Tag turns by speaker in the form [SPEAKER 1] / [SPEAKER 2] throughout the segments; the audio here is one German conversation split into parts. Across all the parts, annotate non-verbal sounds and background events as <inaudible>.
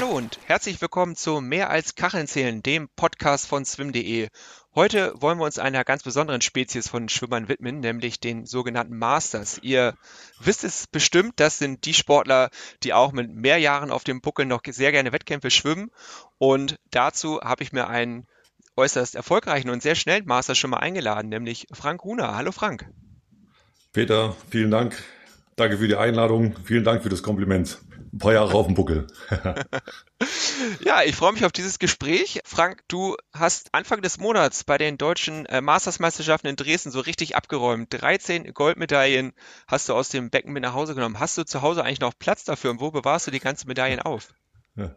[SPEAKER 1] Hallo und herzlich willkommen zu Mehr als Kacheln zählen, dem Podcast von swim.de. Heute wollen wir uns einer ganz besonderen Spezies von Schwimmern widmen, nämlich den sogenannten Masters. Ihr wisst es bestimmt, das sind die Sportler, die auch mit mehr Jahren auf dem Buckel noch sehr gerne Wettkämpfe schwimmen. Und dazu habe ich mir einen äußerst erfolgreichen und sehr schnellen Master schon mal eingeladen, nämlich Frank Runer. Hallo Frank.
[SPEAKER 2] Peter, vielen Dank. Danke für die Einladung. Vielen Dank für das Kompliment ein paar Jahre auf dem Buckel. <laughs>
[SPEAKER 1] ja, ich freue mich auf dieses Gespräch. Frank, du hast Anfang des Monats bei den deutschen äh, Mastersmeisterschaften in Dresden so richtig abgeräumt. 13 Goldmedaillen hast du aus dem Becken mit nach Hause genommen. Hast du zu Hause eigentlich noch Platz dafür und wo bewahrst du die ganzen Medaillen auf?
[SPEAKER 2] Ja.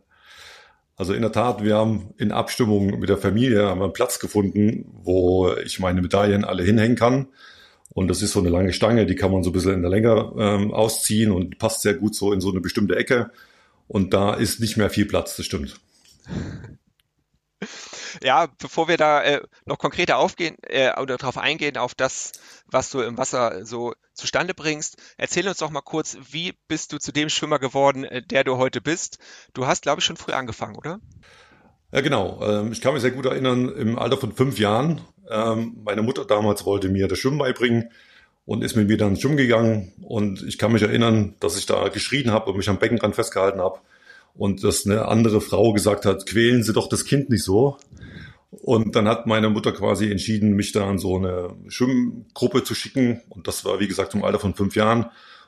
[SPEAKER 2] Also in der Tat, wir haben in Abstimmung mit der Familie einen Platz gefunden, wo ich meine Medaillen alle hinhängen kann. Und das ist so eine lange Stange, die kann man so ein bisschen in der Länge ähm, ausziehen und passt sehr gut so in so eine bestimmte Ecke. Und da ist nicht mehr viel Platz, das stimmt. <laughs>
[SPEAKER 1] Ja, bevor wir da äh, noch konkreter aufgehen äh, oder darauf eingehen, auf das, was du im Wasser so zustande bringst, erzähl uns doch mal kurz, wie bist du zu dem Schwimmer geworden, äh, der du heute bist? Du hast, glaube ich, schon früh angefangen, oder?
[SPEAKER 2] Ja, genau. Ähm, ich kann mich sehr gut erinnern, im Alter von fünf Jahren ähm, meine Mutter damals wollte mir das Schwimmen beibringen und ist mit mir dann schwimmen gegangen. Und ich kann mich erinnern, dass ich da geschrien habe und mich am Beckenrand festgehalten habe. Und dass eine andere Frau gesagt hat, quälen Sie doch das Kind nicht so. Und dann hat meine Mutter quasi entschieden, mich da an so eine Schwimmgruppe zu schicken. Und das war, wie gesagt, im Alter von fünf Jahren.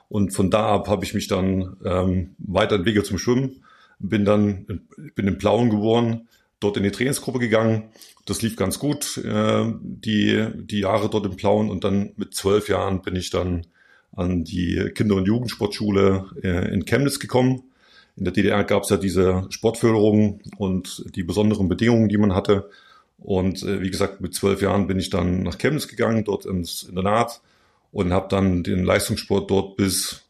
[SPEAKER 2] Und von da ab habe ich mich dann ähm, weiterentwickelt zum Schwimmen. Bin dann, bin in Plauen geboren, dort in die Trainingsgruppe gegangen das lief ganz gut, äh, die, die Jahre dort im Plauen. Und dann mit zwölf Jahren bin ich dann an die Kinder- und Jugendsportschule äh, in Chemnitz gekommen. In der DDR gab es ja diese Sportförderung und die besonderen Bedingungen, die man hatte. Und äh, wie gesagt, mit zwölf Jahren bin ich dann nach Chemnitz gegangen, dort ins Internat und habe dann den Leistungssport dort bis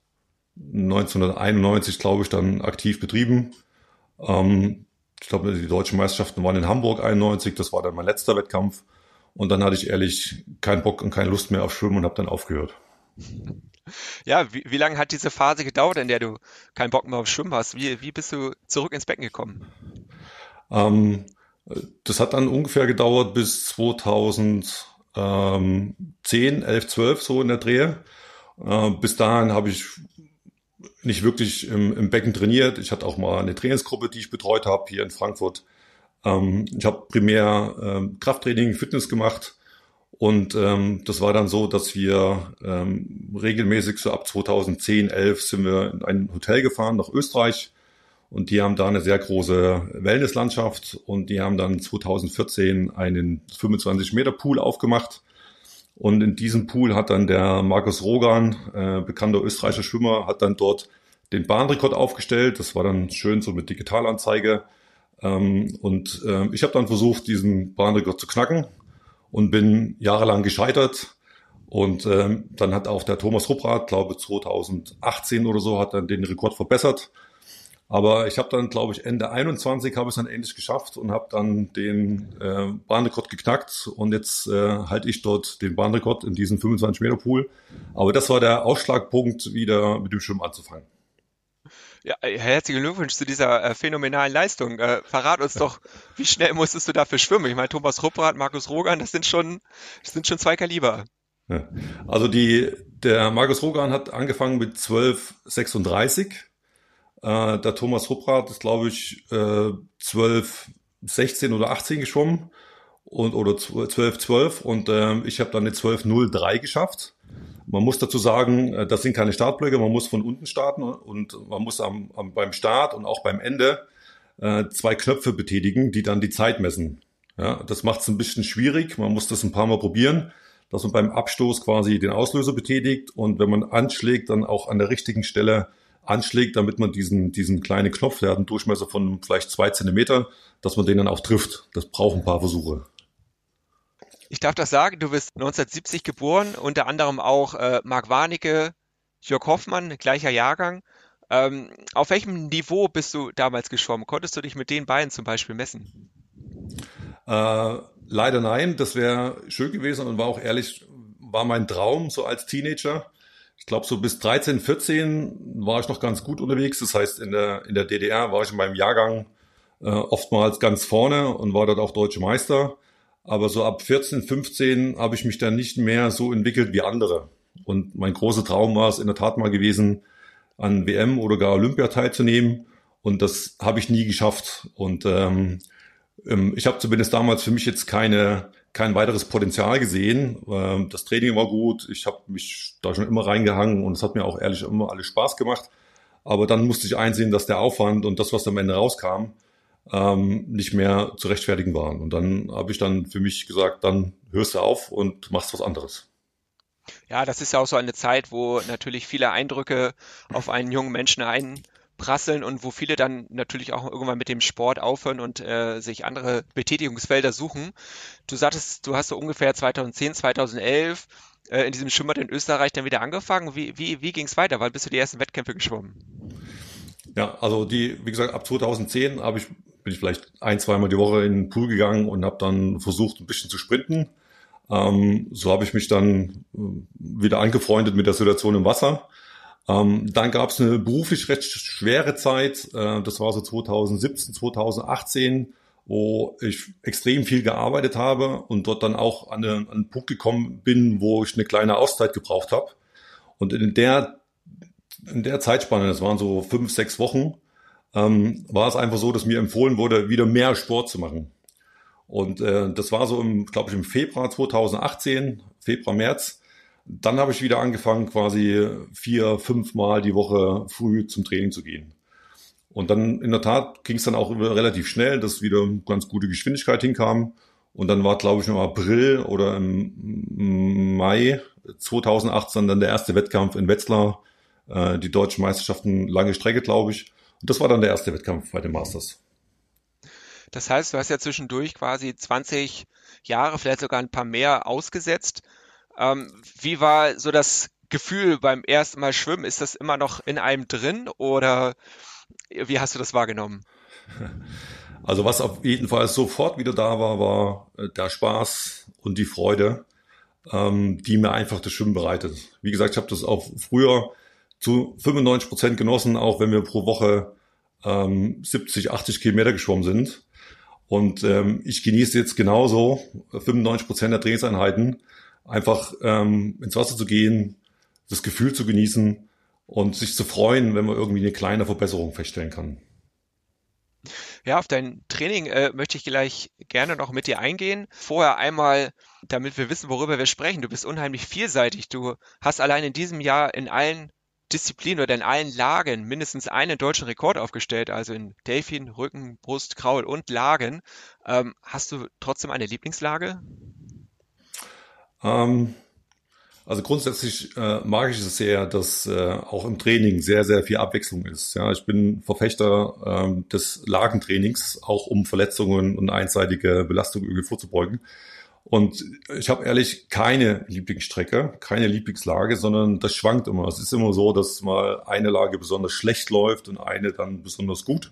[SPEAKER 2] 1991, glaube ich, dann aktiv betrieben. Ähm, ich glaube, die deutschen Meisterschaften waren in Hamburg 91, das war dann mein letzter Wettkampf. Und dann hatte ich ehrlich keinen Bock und keine Lust mehr auf Schwimmen und habe dann aufgehört.
[SPEAKER 1] Ja, wie, wie lange hat diese Phase gedauert, in der du keinen Bock mehr auf Schwimmen hast? Wie, wie bist du zurück ins Becken gekommen?
[SPEAKER 2] Ähm, das hat dann ungefähr gedauert bis 2010, 11, 12 so in der Drehe. Äh, bis dahin habe ich nicht wirklich im, im Becken trainiert. Ich hatte auch mal eine Trainingsgruppe, die ich betreut habe hier in Frankfurt. Ähm, ich habe primär ähm, Krafttraining, Fitness gemacht. Und ähm, das war dann so, dass wir ähm, regelmäßig so ab 2010, 11 sind wir in ein Hotel gefahren nach Österreich. Und die haben da eine sehr große Wellnesslandschaft und die haben dann 2014 einen 25 Meter Pool aufgemacht. Und in diesem Pool hat dann der Markus Rogan, äh, bekannter österreichischer Schwimmer, hat dann dort den Bahnrekord aufgestellt. Das war dann schön so mit Digitalanzeige. Ähm, und äh, ich habe dann versucht, diesen Bahnrekord zu knacken und bin jahrelang gescheitert. Und ähm, dann hat auch der Thomas Rupprath, glaube 2018 oder so, hat dann den Rekord verbessert. Aber ich habe dann, glaube ich, Ende 21 habe ich es dann endlich geschafft und habe dann den äh, Bahnrekord geknackt und jetzt äh, halte ich dort den Bahnrekord in diesem 25 Meter Pool. Aber das war der Ausschlagpunkt, wieder mit dem Schwimmen anzufangen.
[SPEAKER 1] Ja, herzlichen Glückwunsch zu dieser äh, phänomenalen Leistung. Äh, verrat uns doch, wie schnell musstest du dafür schwimmen? Ich meine, Thomas Rupprath, Markus Rogan, das sind schon, das sind schon zwei Kaliber.
[SPEAKER 2] Ja. Also die, der Markus Rogan hat angefangen mit 12,36 äh, der Thomas Rupprath ist, glaube ich, äh, 12, 16 oder 18 geschwommen und oder 12, 12 und äh, ich habe dann eine 12.03 geschafft. Man muss dazu sagen, äh, das sind keine Startblöcke, man muss von unten starten und man muss am, am, beim Start und auch beim Ende äh, zwei Knöpfe betätigen, die dann die Zeit messen. Ja, das macht es ein bisschen schwierig, man muss das ein paar Mal probieren, dass man beim Abstoß quasi den Auslöser betätigt und wenn man anschlägt, dann auch an der richtigen Stelle anschlägt, damit man diesen, diesen kleinen Knopf, der hat einen Durchmesser von vielleicht zwei Zentimeter, dass man den dann auch trifft. Das braucht ein paar Versuche.
[SPEAKER 1] Ich darf das sagen, du bist 1970 geboren, unter anderem auch äh, Marc Warnecke, Jörg Hoffmann, gleicher Jahrgang. Ähm, auf welchem Niveau bist du damals geschwommen? Konntest du dich mit den beiden zum Beispiel messen?
[SPEAKER 2] Äh, leider nein, das wäre schön gewesen und war auch ehrlich, war mein Traum so als Teenager ich glaube, so bis 13, 14 war ich noch ganz gut unterwegs. Das heißt, in der, in der DDR war ich in meinem Jahrgang äh, oftmals ganz vorne und war dort auch deutsche Meister. Aber so ab 14, 15 habe ich mich dann nicht mehr so entwickelt wie andere. Und mein großer Traum war es in der Tat mal gewesen, an WM oder gar Olympia teilzunehmen. Und das habe ich nie geschafft. Und ähm, ähm, ich habe zumindest damals für mich jetzt keine, kein weiteres Potenzial gesehen. Ähm, das Training war gut. Ich habe mich da schon immer reingehangen und es hat mir auch ehrlich immer alles Spaß gemacht. Aber dann musste ich einsehen, dass der Aufwand und das, was am Ende rauskam, ähm, nicht mehr zu rechtfertigen waren. Und dann habe ich dann für mich gesagt, dann hörst du auf und machst was anderes.
[SPEAKER 1] Ja, das ist ja auch so eine Zeit, wo natürlich viele Eindrücke auf einen jungen Menschen einprasseln und wo viele dann natürlich auch irgendwann mit dem Sport aufhören und äh, sich andere Betätigungsfelder suchen. Du sagtest, du hast so ungefähr 2010, 2011 äh, in diesem Schwimmbad in Österreich dann wieder angefangen. Wie, wie, wie ging es weiter? Wann bist du die ersten Wettkämpfe geschwommen?
[SPEAKER 2] Ja, also die, wie gesagt, ab 2010 habe ich bin ich vielleicht ein, zweimal die Woche in den Pool gegangen und habe dann versucht, ein bisschen zu sprinten. Ähm, so habe ich mich dann äh, wieder angefreundet mit der Situation im Wasser. Ähm, dann gab es eine beruflich recht schwere Zeit. Äh, das war so 2017, 2018, wo ich extrem viel gearbeitet habe und dort dann auch an, eine, an einen Punkt gekommen bin, wo ich eine kleine Auszeit gebraucht habe. Und in der, in der Zeitspanne, das waren so fünf, sechs Wochen, ähm, war es einfach so, dass mir empfohlen wurde, wieder mehr Sport zu machen. Und äh, das war so glaube ich, im Februar 2018, Februar, März. Dann habe ich wieder angefangen, quasi vier, fünf Mal die Woche früh zum Training zu gehen. Und dann in der Tat ging es dann auch relativ schnell, dass wieder ganz gute Geschwindigkeit hinkam. Und dann war, glaube ich, im April oder im Mai 2018 dann der erste Wettkampf in Wetzlar, äh, die deutschen Meisterschaften, lange Strecke, glaube ich. Und das war dann der erste Wettkampf bei den Masters.
[SPEAKER 1] Das heißt, du hast ja zwischendurch quasi 20 Jahre, vielleicht sogar ein paar mehr ausgesetzt. Ähm, wie war so das Gefühl beim ersten Mal schwimmen? Ist das immer noch in einem drin oder wie hast du das wahrgenommen? <laughs>
[SPEAKER 2] Also was auf jeden Fall sofort wieder da war, war äh, der Spaß und die Freude, ähm, die mir einfach das Schwimmen bereitet. Wie gesagt, ich habe das auch früher zu 95 Prozent genossen, auch wenn wir pro Woche ähm, 70, 80 Kilometer geschwommen sind. Und ähm, ich genieße jetzt genauso 95 Prozent der Trainingseinheiten, einfach ähm, ins Wasser zu gehen, das Gefühl zu genießen und sich zu freuen, wenn man irgendwie eine kleine Verbesserung feststellen kann.
[SPEAKER 1] Ja, auf dein Training äh, möchte ich gleich gerne noch mit dir eingehen. Vorher einmal, damit wir wissen, worüber wir sprechen. Du bist unheimlich vielseitig. Du hast allein in diesem Jahr in allen Disziplinen oder in allen Lagen mindestens einen deutschen Rekord aufgestellt, also in Delfin, Rücken, Brust, Kraul und Lagen. Ähm, hast du trotzdem eine Lieblingslage?
[SPEAKER 2] Ähm, also grundsätzlich äh, mag ich es sehr, dass äh, auch im Training sehr, sehr viel Abwechslung ist. Ja, ich bin Verfechter äh, des Lagentrainings, auch um Verletzungen und einseitige Belastung irgendwie vorzubeugen. Und ich habe ehrlich keine Lieblingsstrecke, keine Lieblingslage, sondern das schwankt immer. Es ist immer so, dass mal eine Lage besonders schlecht läuft und eine dann besonders gut.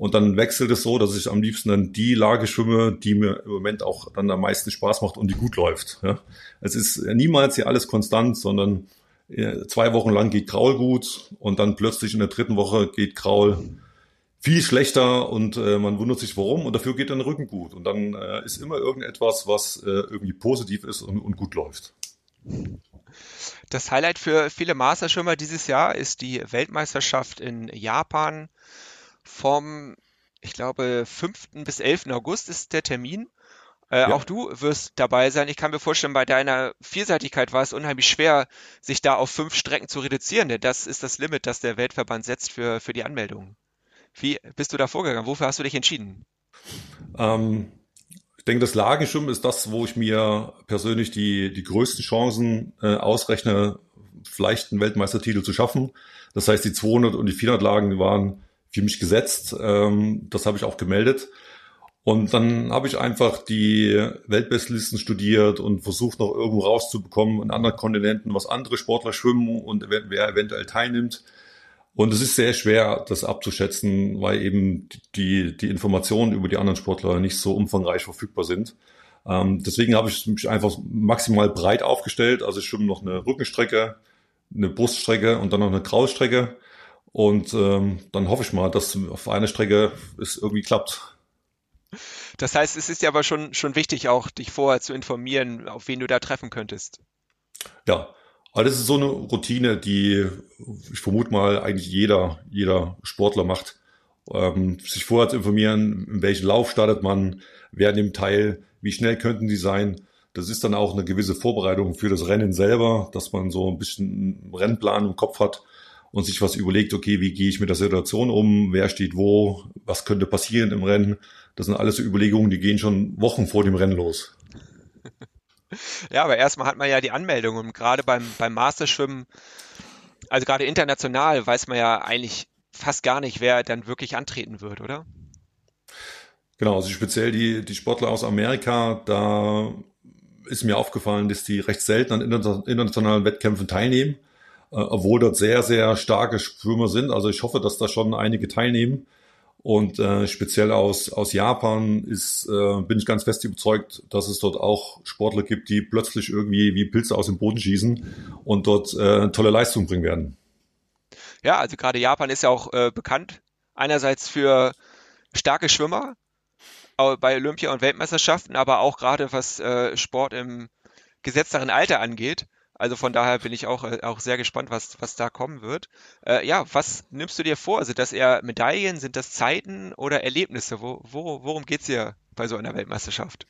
[SPEAKER 2] Und dann wechselt es so, dass ich am liebsten dann die Lage schwimme, die mir im Moment auch dann am meisten Spaß macht und die gut läuft. Ja. Es ist niemals hier alles konstant, sondern äh, zwei Wochen lang geht Kraul gut und dann plötzlich in der dritten Woche geht Kraul viel schlechter und äh, man wundert sich warum und dafür geht dann der Rücken gut. Und dann äh, ist immer irgendetwas, was äh, irgendwie positiv ist und, und, gut läuft.
[SPEAKER 1] Das Highlight für viele Masterschwimmer dieses Jahr ist die Weltmeisterschaft in Japan vom, ich glaube, 5. bis 11. August ist der Termin. Äh, ja. Auch du wirst dabei sein. Ich kann mir vorstellen, bei deiner Vielseitigkeit war es unheimlich schwer, sich da auf fünf Strecken zu reduzieren, denn das ist das Limit, das der Weltverband setzt für, für die Anmeldung. Wie bist du da vorgegangen? Wofür hast du dich entschieden?
[SPEAKER 2] Ähm, ich denke, das Lagenschwimmen ist das, wo ich mir persönlich die, die größten Chancen äh, ausrechne, vielleicht einen Weltmeistertitel zu schaffen. Das heißt, die 200 und die 400 Lagen waren für mich gesetzt. Ähm, das habe ich auch gemeldet. Und dann habe ich einfach die Weltbestlisten studiert und versucht noch irgendwo rauszubekommen in anderen Kontinenten, was andere Sportler schwimmen und wer eventuell teilnimmt. Und es ist sehr schwer, das abzuschätzen, weil eben die, die Informationen über die anderen Sportler nicht so umfangreich verfügbar sind. Ähm, deswegen habe ich mich einfach maximal breit aufgestellt. Also ich schwimme noch eine Rückenstrecke, eine Bruststrecke und dann noch eine Kraulstrecke. Und ähm, dann hoffe ich mal, dass auf einer Strecke es irgendwie klappt.
[SPEAKER 1] Das heißt, es ist ja aber schon, schon wichtig, auch dich vorher zu informieren, auf wen du da treffen könntest.
[SPEAKER 2] Ja, aber das ist so eine Routine, die ich vermute mal eigentlich jeder, jeder Sportler macht. Ähm, sich vorher zu informieren, in welchen Lauf startet man, wer nimmt teil, wie schnell könnten die sein. Das ist dann auch eine gewisse Vorbereitung für das Rennen selber, dass man so ein bisschen einen Rennplan im Kopf hat und sich was überlegt, okay, wie gehe ich mit der Situation um, wer steht wo, was könnte passieren im Rennen. Das sind alles so Überlegungen, die gehen schon Wochen vor dem Rennen los. <laughs>
[SPEAKER 1] Ja, aber erstmal hat man ja die Anmeldung und gerade beim, beim Masterschwimmen, also gerade international, weiß man ja eigentlich fast gar nicht, wer dann wirklich antreten wird, oder?
[SPEAKER 2] Genau, also speziell die, die Sportler aus Amerika, da ist mir aufgefallen, dass die recht selten an internationalen Wettkämpfen teilnehmen, obwohl dort sehr, sehr starke Schwimmer sind. Also ich hoffe, dass da schon einige teilnehmen. Und äh, speziell aus, aus Japan ist, äh, bin ich ganz fest überzeugt, dass es dort auch Sportler gibt, die plötzlich irgendwie wie Pilze aus dem Boden schießen und dort äh, tolle Leistungen bringen werden.
[SPEAKER 1] Ja, also gerade Japan ist ja auch äh, bekannt. Einerseits für starke Schwimmer bei Olympia und Weltmeisterschaften, aber auch gerade was äh, Sport im gesetzteren Alter angeht. Also von daher bin ich auch, äh, auch sehr gespannt, was, was da kommen wird. Äh, ja, was nimmst du dir vor? Sind das eher Medaillen, sind das Zeiten oder Erlebnisse? Wo, wo, worum geht's hier bei so einer Weltmeisterschaft?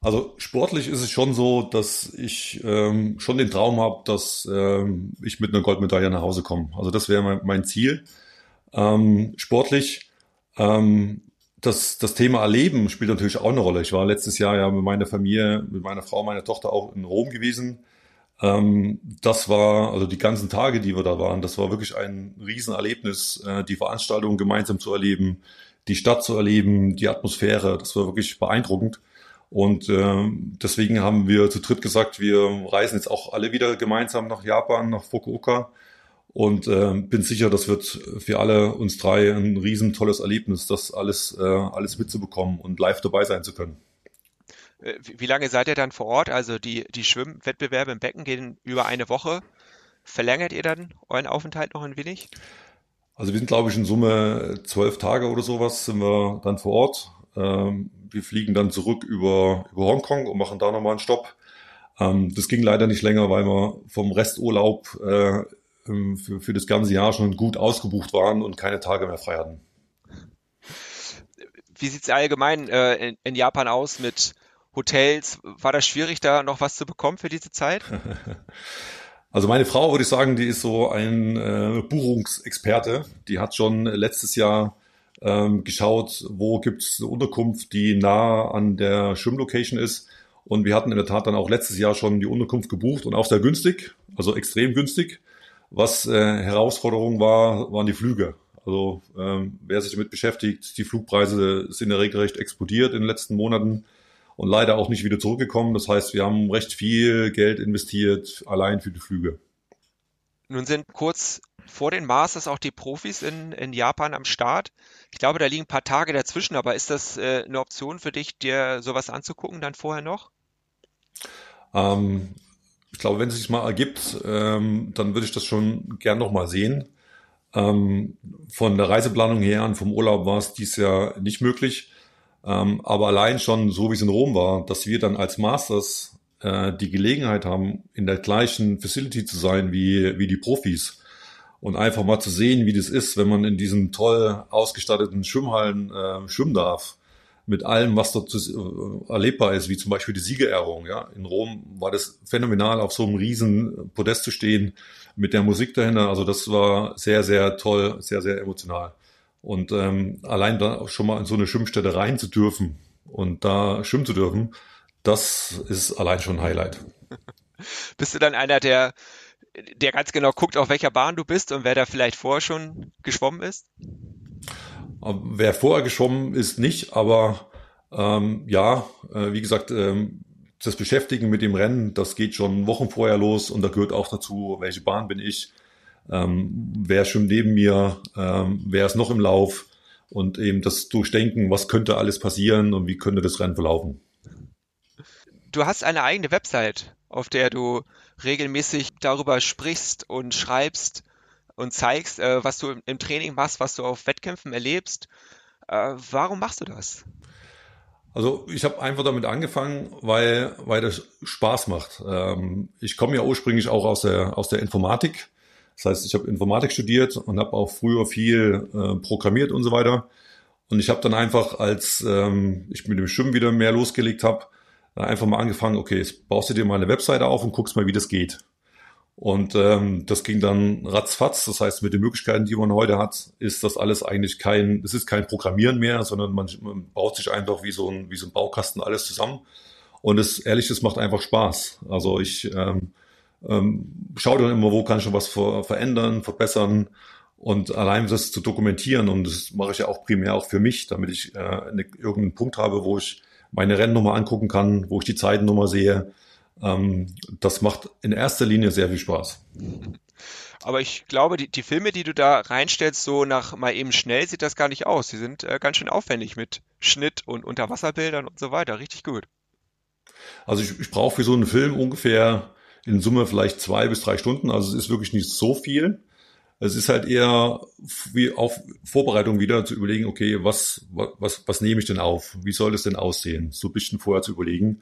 [SPEAKER 2] Also sportlich ist es schon so, dass ich ähm, schon den Traum habe, dass ähm, ich mit einer Goldmedaille nach Hause komme. Also das wäre mein, mein, Ziel. Ähm, sportlich, ähm, das, das Thema Erleben spielt natürlich auch eine Rolle. Ich war letztes Jahr ja mit meiner Familie, mit meiner Frau, meiner Tochter auch in Rom gewesen. Ähm, das war, also die ganzen Tage, die wir da waren, das war wirklich ein Riesenerlebnis, äh, die Veranstaltung gemeinsam zu erleben, die Stadt zu erleben, die Atmosphäre, das war wirklich beeindruckend. Und äh, deswegen haben wir zu dritt gesagt, wir reisen jetzt auch alle wieder gemeinsam nach Japan, nach Fukuoka. Und äh, bin sicher, das wird für alle uns drei ein riesen tolles Erlebnis, das alles, äh, alles mitzubekommen und live dabei sein zu können.
[SPEAKER 1] Äh, wie lange seid ihr dann vor Ort? Also die, die Schwimmwettbewerbe im Becken gehen über eine Woche. Verlängert ihr dann euren Aufenthalt noch ein wenig?
[SPEAKER 2] Also wir sind, glaube ich, in Summe zwölf Tage oder sowas sind wir dann vor Ort. Ähm, wir fliegen dann zurück über, über Hongkong und machen da nochmal einen Stopp. Ähm, das ging leider nicht länger, weil wir vom Resturlaub äh, für, für das ganze Jahr schon gut ausgebucht waren und keine Tage mehr frei hatten.
[SPEAKER 1] Wie sieht es allgemein äh, in, in Japan aus mit Hotels? War das schwierig, da noch was zu bekommen für diese Zeit? <laughs>
[SPEAKER 2] Also meine Frau, würde ich sagen, die ist so ein äh, Buchungsexperte. Die hat schon letztes Jahr ähm, geschaut, wo gibt es eine Unterkunft, die nah an der Schwimmlocation ist. Und wir hatten in der Tat dann auch letztes Jahr schon die Unterkunft gebucht und auch sehr günstig, also extrem günstig. Was äh, Herausforderung war, waren die Flüge. Also ähm, wer sich damit beschäftigt, die Flugpreise sind ja regelrecht explodiert in den letzten Monaten und leider auch nicht wieder zurückgekommen. Das heißt, wir haben recht viel Geld investiert allein für die Flüge.
[SPEAKER 1] Nun sind kurz vor den Masters auch die Profis in, in Japan am Start. Ich glaube, da liegen ein paar Tage dazwischen, aber ist das äh, eine Option für dich, dir sowas anzugucken dann vorher noch?
[SPEAKER 2] Ähm, ich glaube, wenn es sich mal ergibt, ähm, dann würde ich das schon gern noch mal sehen. Ähm, von der Reiseplanung her und vom Urlaub war es dies Jahr nicht möglich. Ähm, aber allein schon so, wie es in Rom war, dass wir dann als Masters äh, die Gelegenheit haben, in der gleichen Facility zu sein wie, wie die Profis und einfach mal zu sehen, wie das ist, wenn man in diesen toll ausgestatteten Schwimmhallen äh, schwimmen darf mit allem, was dort äh, erlebbar ist, wie zum Beispiel die Siegerehrung. Ja. In Rom war das phänomenal, auf so einem riesen Podest zu stehen, mit der Musik dahinter. Also das war sehr, sehr toll, sehr, sehr emotional. Und ähm, allein da schon mal in so eine Schwimmstätte rein zu dürfen und da schwimmen zu dürfen, das ist allein schon ein Highlight. <laughs>
[SPEAKER 1] Bist du dann einer, der, der ganz genau guckt, auf welcher Bahn du bist und wer da vielleicht vorher schon geschwommen ist?
[SPEAKER 2] Wer vorher geschwommen ist, nicht, aber ähm, ja, äh, wie gesagt, ähm, das Beschäftigen mit dem Rennen, das geht schon Wochen vorher los und da gehört auch dazu, welche Bahn bin ich, ähm, wer schwimmt neben mir, ähm, wer ist noch im Lauf und eben das Durchdenken, was könnte alles passieren und wie könnte das Rennen verlaufen.
[SPEAKER 1] du hast eine eigene Website, auf der du regelmäßig darüber sprichst und schreibst und zeigst, äh, was du im Training machst, was du auf Wettkämpfen erlebst. Äh, warum machst du das?
[SPEAKER 2] Also ich habe einfach damit angefangen, weil, weil das Spaß macht. Ähm, ich komme ja ursprünglich auch aus der, aus der Informatik. Das heißt, ich habe Informatik studiert und habe auch früher viel äh, programmiert und so weiter. Und ich habe dann einfach, als ähm, ich mit dem Schwimmen wieder mehr losgelegt habe, einfach mal angefangen, okay, jetzt baust du dir mal eine Webseite auf und guckst mal, wie das geht. Und ähm, das ging dann ratzfatz. Das heißt, mit den Möglichkeiten, die man heute hat, ist das alles eigentlich kein, es ist kein Programmieren mehr, sondern man, man baut sich einfach wie so ein, wie so ein Baukasten alles zusammen. Und es ehrlich, es macht einfach Spaß. Also ich ähm, ähm, schaue dann immer, wo kann ich schon was ver verändern, verbessern und allein das zu dokumentieren. Und das mache ich ja auch primär auch für mich, damit ich äh, eine, irgendeinen Punkt habe, wo ich meine Rennnummer angucken kann, wo ich die Zeitennummer sehe ähm, das macht in erster Linie sehr viel Spaß.
[SPEAKER 1] Aber ich glaube, die, die Filme, die du da reinstellst, so nach mal eben schnell, sieht das gar nicht aus. Sie sind äh, ganz schön aufwendig mit Schnitt und Unterwasserbildern und so weiter. Richtig gut.
[SPEAKER 2] Also ich, ich brauche für so einen Film ungefähr in Summe vielleicht zwei bis drei Stunden. Also es ist wirklich nicht so viel. Es ist halt eher wie auf Vorbereitung wieder zu überlegen, okay, was, was, was nehme ich denn auf? Wie soll es denn aussehen? So ein bisschen vorher zu überlegen.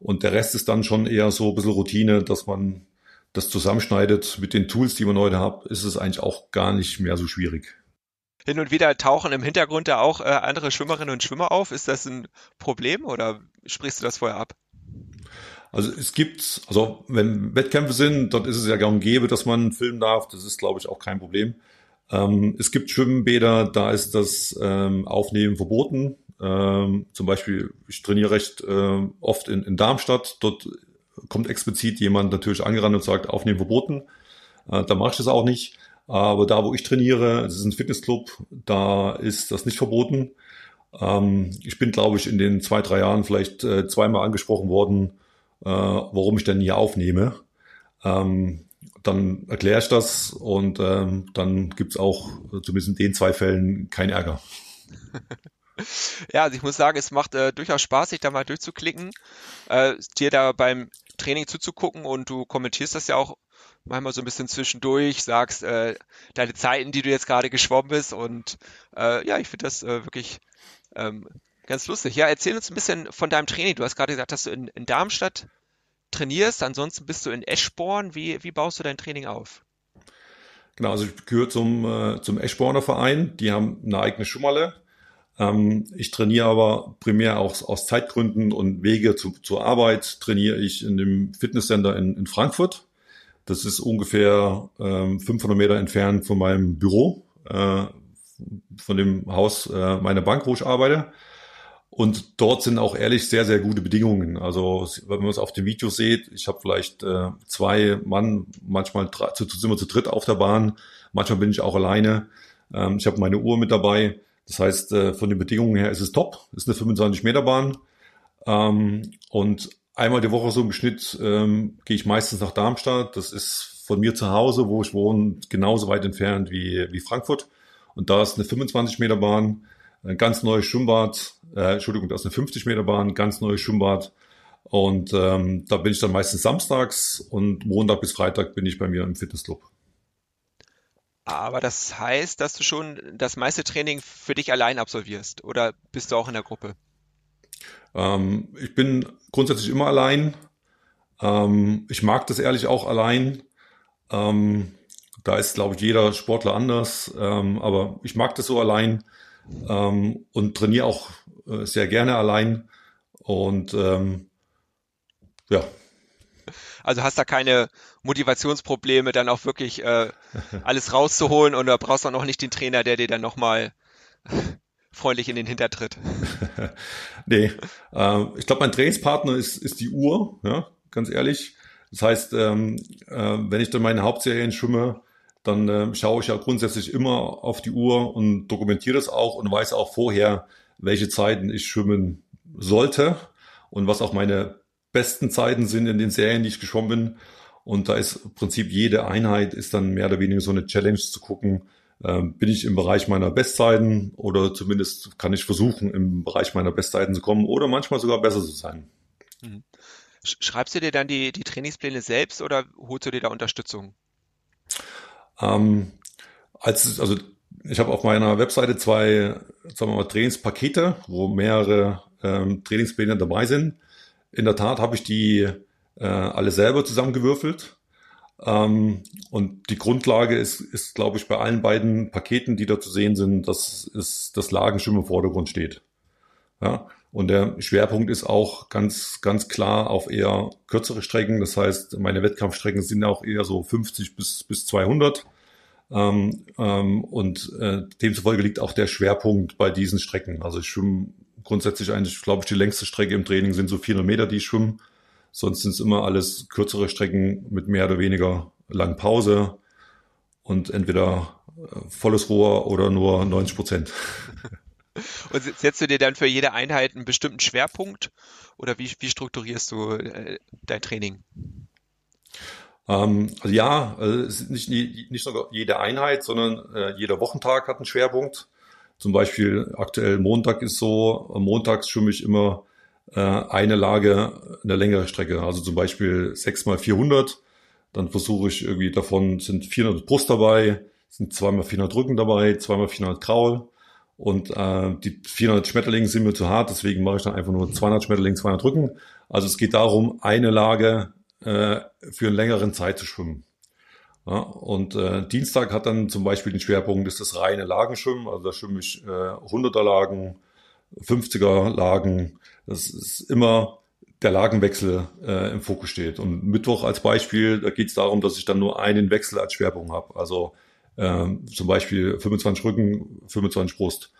[SPEAKER 2] Und der Rest ist dann schon eher so ein bisschen Routine, dass man das zusammenschneidet. Mit den Tools, die man heute hat, ist es eigentlich auch gar nicht mehr so schwierig.
[SPEAKER 1] Hin und wieder tauchen im Hintergrund da auch äh, andere Schwimmerinnen und Schwimmer auf. Ist das ein Problem oder sprichst du das vorher ab?
[SPEAKER 2] Also es gibt, also wenn Wettkämpfe sind, dann ist es ja gang und gäbe, dass man filmen darf. Das ist, glaube ich, auch kein Problem. Ähm, es gibt Schwimmbäder, da ist das ähm, Aufnehmen verboten. Ähm, zum Beispiel, ich trainiere recht äh, oft in, in Darmstadt. Dort kommt explizit jemand natürlich angerannt und sagt, aufnehmen verboten. Äh, da mache ich das auch nicht. Aber da, wo ich trainiere, das ist ein Fitnessclub, da ist das nicht verboten. Ähm, ich bin, glaube ich, in den zwei, drei Jahren vielleicht äh, zweimal angesprochen worden, äh, warum ich denn hier aufnehme. Ähm, dann erkläre ich das und ähm, dann gibt's auch, zumindest in den zwei Fällen, keinen Ärger. <laughs>
[SPEAKER 1] Ja, also ich muss sagen, es macht äh, durchaus Spaß, sich da mal durchzuklicken, äh, dir da beim Training zuzugucken und du kommentierst das ja auch manchmal so ein bisschen zwischendurch, sagst äh, deine Zeiten, die du jetzt gerade geschwommen bist und äh, ja, ich finde das äh, wirklich ähm, ganz lustig. Ja, erzähl uns ein bisschen von deinem Training. Du hast gerade gesagt, dass du in, in Darmstadt trainierst, ansonsten bist du in Eschborn. Wie, wie baust du dein Training auf?
[SPEAKER 2] Genau, also ich gehöre zum, äh, zum Eschborner Verein. Die haben eine eigene Schummerle. Ähm, ich trainiere aber primär auch aus Zeitgründen und Wege zu, zur Arbeit trainiere ich in dem Fitnesscenter in, in Frankfurt. Das ist ungefähr ähm, 500 Meter entfernt von meinem Büro, äh, von dem Haus äh, meiner Bank, wo ich arbeite. Und dort sind auch ehrlich sehr, sehr gute Bedingungen. Also wenn man es auf dem Video sieht, ich habe vielleicht äh, zwei Mann, manchmal drei, zu, sind wir zu dritt auf der Bahn, manchmal bin ich auch alleine. Ähm, ich habe meine Uhr mit dabei. Das heißt, äh, von den Bedingungen her ist es top. Ist eine 25 Meter Bahn. Ähm, und einmal die Woche so im Schnitt ähm, gehe ich meistens nach Darmstadt. Das ist von mir zu Hause, wo ich wohne, genauso weit entfernt wie, wie Frankfurt. Und da ist eine 25 Meter Bahn, ein ganz neues Schwimmbad. Äh, Entschuldigung, da ist eine 50 Meter Bahn, ganz neues Schwimmbad. Und ähm, da bin ich dann meistens samstags und Montag bis Freitag bin ich bei mir im Fitnessclub.
[SPEAKER 1] Aber das heißt, dass du schon das meiste Training für dich allein absolvierst oder bist du auch in der Gruppe?
[SPEAKER 2] Ähm, ich bin grundsätzlich immer allein. Ähm, ich mag das ehrlich auch allein. Ähm, da ist, glaube ich, jeder Sportler anders. Ähm, aber ich mag das so allein ähm, und trainiere auch äh, sehr gerne allein. Und ähm, ja,
[SPEAKER 1] also hast da keine Motivationsprobleme, dann auch wirklich äh, <laughs> alles rauszuholen und da brauchst du auch noch nicht den Trainer, der dir dann nochmal <laughs> freundlich in den Hintertritt. <laughs>
[SPEAKER 2] nee, äh, ich glaube, mein Trainingspartner ist, ist die Uhr, ja, ganz ehrlich. Das heißt, ähm, äh, wenn ich dann meine Hauptserien schwimme, dann äh, schaue ich ja grundsätzlich immer auf die Uhr und dokumentiere das auch und weiß auch vorher, welche Zeiten ich schwimmen sollte und was auch meine besten Zeiten sind in den Serien, die ich geschwommen bin. Und da ist im Prinzip jede Einheit ist dann mehr oder weniger so eine Challenge zu gucken, ähm, bin ich im Bereich meiner Bestzeiten oder zumindest kann ich versuchen, im Bereich meiner Bestzeiten zu kommen oder manchmal sogar besser zu sein.
[SPEAKER 1] Mhm. Schreibst du dir dann die, die Trainingspläne selbst oder holst du dir da Unterstützung?
[SPEAKER 2] Ähm, als, also ich habe auf meiner Webseite zwei sagen wir mal, Trainingspakete, wo mehrere ähm, Trainingspläne dabei sind. In der Tat habe ich die äh, alle selber zusammengewürfelt. Ähm, und die Grundlage ist, ist glaube ich, bei allen beiden Paketen, die da zu sehen sind, dass es, das Lagenschwimmen im Vordergrund steht. Ja, und der Schwerpunkt ist auch ganz, ganz klar auf eher kürzere Strecken. Das heißt, meine Wettkampfstrecken sind auch eher so 50 bis, bis 200. Ähm, ähm, und äh, demzufolge liegt auch der Schwerpunkt bei diesen Strecken. Also ich schwimme grundsätzlich eigentlich, glaube ich, die längste Strecke im Training sind so 400 Meter, die ich schwimme. Sonst sind es immer alles kürzere Strecken mit mehr oder weniger langen Pause und entweder äh, volles Rohr oder nur 90 Prozent. <laughs>
[SPEAKER 1] Und setzt du dir dann für jede Einheit einen bestimmten Schwerpunkt oder wie, wie strukturierst du äh, dein Training?
[SPEAKER 2] Ähm, also ja, also es ist nicht, nicht nur jede Einheit, sondern äh, jeder Wochentag hat einen Schwerpunkt. Zum Beispiel aktuell Montag ist so, montags schwimme ich immer äh, eine Lage, eine längere Strecke, also zum Beispiel 6 mal 400. Dann versuche ich irgendwie davon sind 400 Brust dabei, sind zweimal 400 Rücken dabei, zweimal 400 Kraul. Und äh, die 400 Schmetterlinge sind mir zu hart, deswegen mache ich dann einfach nur 200 Schmetterlinge, 200 Rücken. Also es geht darum, eine Lage äh, für einen längeren Zeit zu schwimmen. Ja, und äh, Dienstag hat dann zum Beispiel den Schwerpunkt, ist das reine Lagenschwimmen. Also da schwimme ich äh, 100er Lagen, 50er Lagen. Das ist immer der Lagenwechsel äh, im Fokus steht. Und Mittwoch als Beispiel, da geht es darum, dass ich dann nur einen Wechsel als Schwerpunkt habe. Also äh, zum Beispiel 25 Rücken, 25 Brust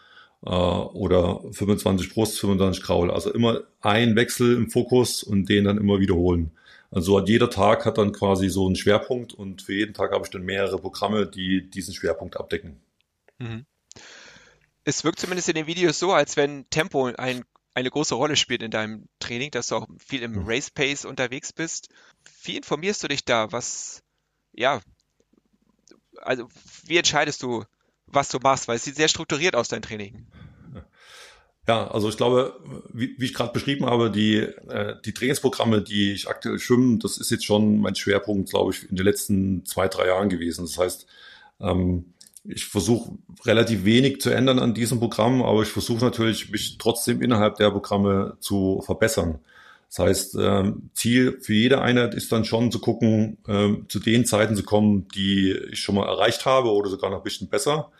[SPEAKER 2] äh, oder 25 Brust, 25 Kraul. Also immer ein Wechsel im Fokus und den dann immer wiederholen. Also jeder Tag hat dann quasi so einen Schwerpunkt und für jeden Tag habe ich dann mehrere Programme, die diesen Schwerpunkt abdecken. Mhm.
[SPEAKER 1] Es wirkt zumindest in den Videos so, als wenn Tempo ein, eine große Rolle spielt in deinem Training, dass du auch viel im mhm. Race Pace unterwegs bist. Wie informierst du dich da? Was, ja, also wie entscheidest du, was du machst? Weil es sieht sehr strukturiert aus, dein Training.
[SPEAKER 2] Ja, also ich glaube, wie, wie ich gerade beschrieben habe, die, äh, die Trainingsprogramme, die ich aktuell schwimme, das ist jetzt schon mein Schwerpunkt, glaube ich, in den letzten zwei, drei Jahren gewesen. Das heißt, ähm, ich versuche relativ wenig zu ändern an diesem Programm, aber ich versuche natürlich, mich trotzdem innerhalb der Programme zu verbessern. Das heißt, ähm, Ziel für jede Einheit ist dann schon zu gucken, ähm, zu den Zeiten zu kommen, die ich schon mal erreicht habe oder sogar noch ein bisschen besser.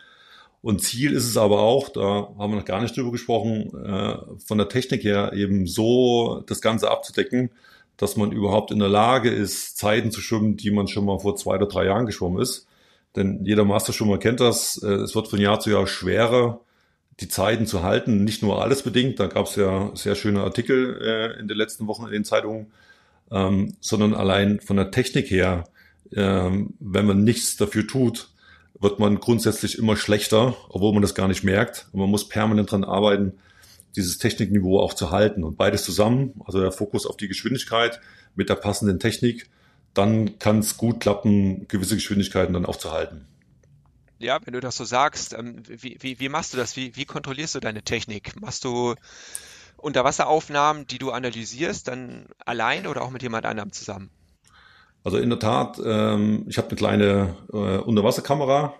[SPEAKER 2] Und Ziel ist es aber auch, da haben wir noch gar nicht drüber gesprochen, äh, von der Technik her eben so das Ganze abzudecken, dass man überhaupt in der Lage ist, Zeiten zu schwimmen, die man schon mal vor zwei oder drei Jahren geschwommen ist. Denn jeder Masterschwimmer kennt das. Äh, es wird von Jahr zu Jahr schwerer, die Zeiten zu halten. Nicht nur alles bedingt, da gab es ja sehr schöne Artikel äh, in den letzten Wochen in den Zeitungen, ähm, sondern allein von der Technik her, ähm, wenn man nichts dafür tut, wird man grundsätzlich immer schlechter, obwohl man das gar nicht merkt. Und man muss permanent dran arbeiten, dieses Technikniveau auch zu halten. Und beides zusammen, also der Fokus auf die Geschwindigkeit mit der passenden Technik, dann kann es gut klappen, gewisse Geschwindigkeiten dann auch zu halten.
[SPEAKER 1] Ja, wenn du das so sagst, ähm, wie, wie, wie machst du das? Wie, wie kontrollierst du deine Technik? Machst du Unterwasseraufnahmen, die du analysierst, dann allein oder auch mit jemand anderem zusammen?
[SPEAKER 2] Also in der Tat, ähm, ich habe eine kleine äh, Unterwasserkamera